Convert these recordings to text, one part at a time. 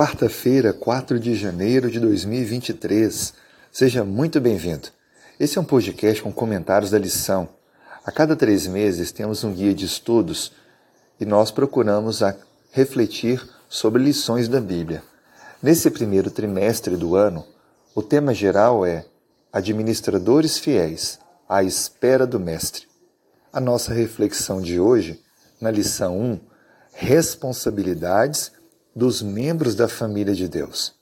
Quarta-feira, 4 de janeiro de 2023. Seja muito bem-vindo. Esse é um podcast com comentários da lição. A cada três meses temos um guia de estudos e nós procuramos refletir sobre lições da Bíblia. Nesse primeiro trimestre do ano, o tema geral é Administradores Fiéis, à espera do Mestre. A nossa reflexão de hoje, na lição 1, Responsabilidades dos membros da família de Deus.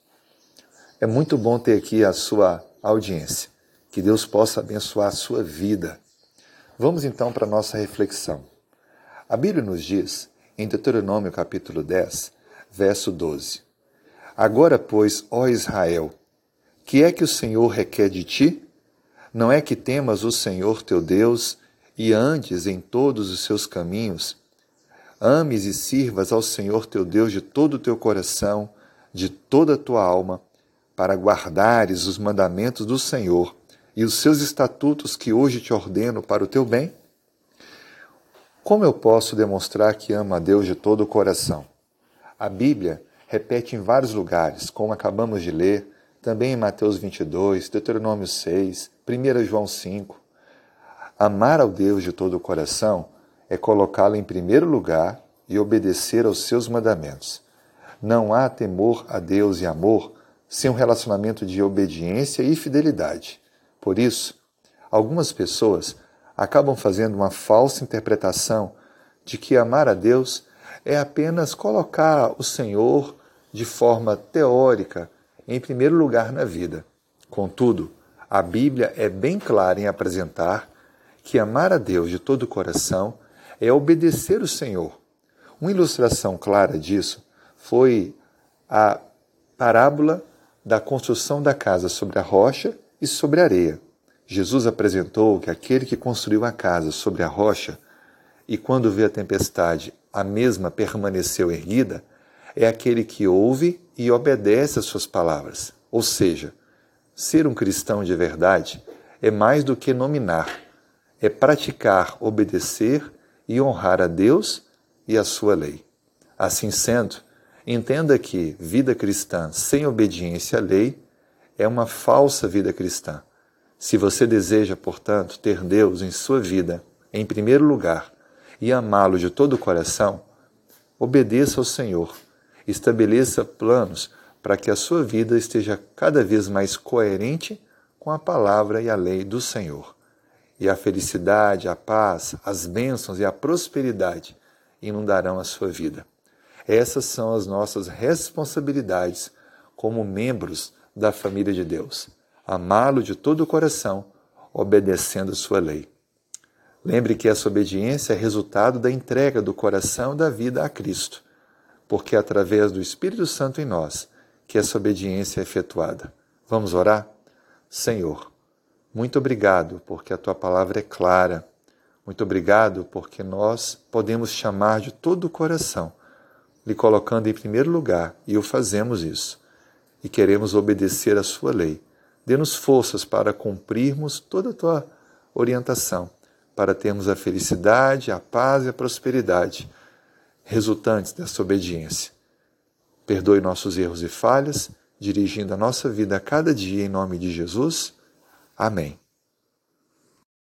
É muito bom ter aqui a sua audiência. Que Deus possa abençoar a sua vida. Vamos então para a nossa reflexão. A Bíblia nos diz, em Deuteronômio capítulo 10, verso 12: Agora, pois, ó Israel, que é que o Senhor requer de ti? Não é que temas o Senhor teu Deus e andes em todos os seus caminhos ames e sirvas ao Senhor teu Deus de todo o teu coração, de toda a tua alma, para guardares os mandamentos do Senhor e os seus estatutos que hoje te ordeno para o teu bem? Como eu posso demonstrar que amo a Deus de todo o coração? A Bíblia repete em vários lugares, como acabamos de ler, também em Mateus 22, Deuteronômio 6, 1 João 5. Amar ao Deus de todo o coração é colocá-lo em primeiro lugar e obedecer aos seus mandamentos. Não há temor a Deus e amor sem um relacionamento de obediência e fidelidade. Por isso, algumas pessoas acabam fazendo uma falsa interpretação de que amar a Deus é apenas colocar o Senhor de forma teórica em primeiro lugar na vida. Contudo, a Bíblia é bem clara em apresentar que amar a Deus de todo o coração é obedecer o Senhor. Uma ilustração clara disso foi a parábola da construção da casa sobre a rocha e sobre a areia. Jesus apresentou que aquele que construiu a casa sobre a rocha e quando veio a tempestade, a mesma permaneceu erguida, é aquele que ouve e obedece às suas palavras. Ou seja, ser um cristão de verdade é mais do que nominar, é praticar, obedecer e honrar a Deus e a sua lei. Assim sendo, entenda que vida cristã sem obediência à lei é uma falsa vida cristã. Se você deseja, portanto, ter Deus em sua vida em primeiro lugar e amá-lo de todo o coração, obedeça ao Senhor, estabeleça planos para que a sua vida esteja cada vez mais coerente com a palavra e a lei do Senhor e a felicidade, a paz, as bênçãos e a prosperidade inundarão a sua vida. Essas são as nossas responsabilidades como membros da família de Deus. Amá-lo de todo o coração, obedecendo sua lei. Lembre que essa obediência é resultado da entrega do coração e da vida a Cristo, porque é através do Espírito Santo em nós que essa obediência é efetuada. Vamos orar? Senhor, muito obrigado, porque a tua palavra é clara. Muito obrigado, porque nós podemos chamar de todo o coração, lhe colocando em primeiro lugar, e o fazemos isso. E queremos obedecer a sua lei. Dê-nos forças para cumprirmos toda a tua orientação, para termos a felicidade, a paz e a prosperidade resultantes dessa obediência. Perdoe nossos erros e falhas, dirigindo a nossa vida a cada dia em nome de Jesus. Amém.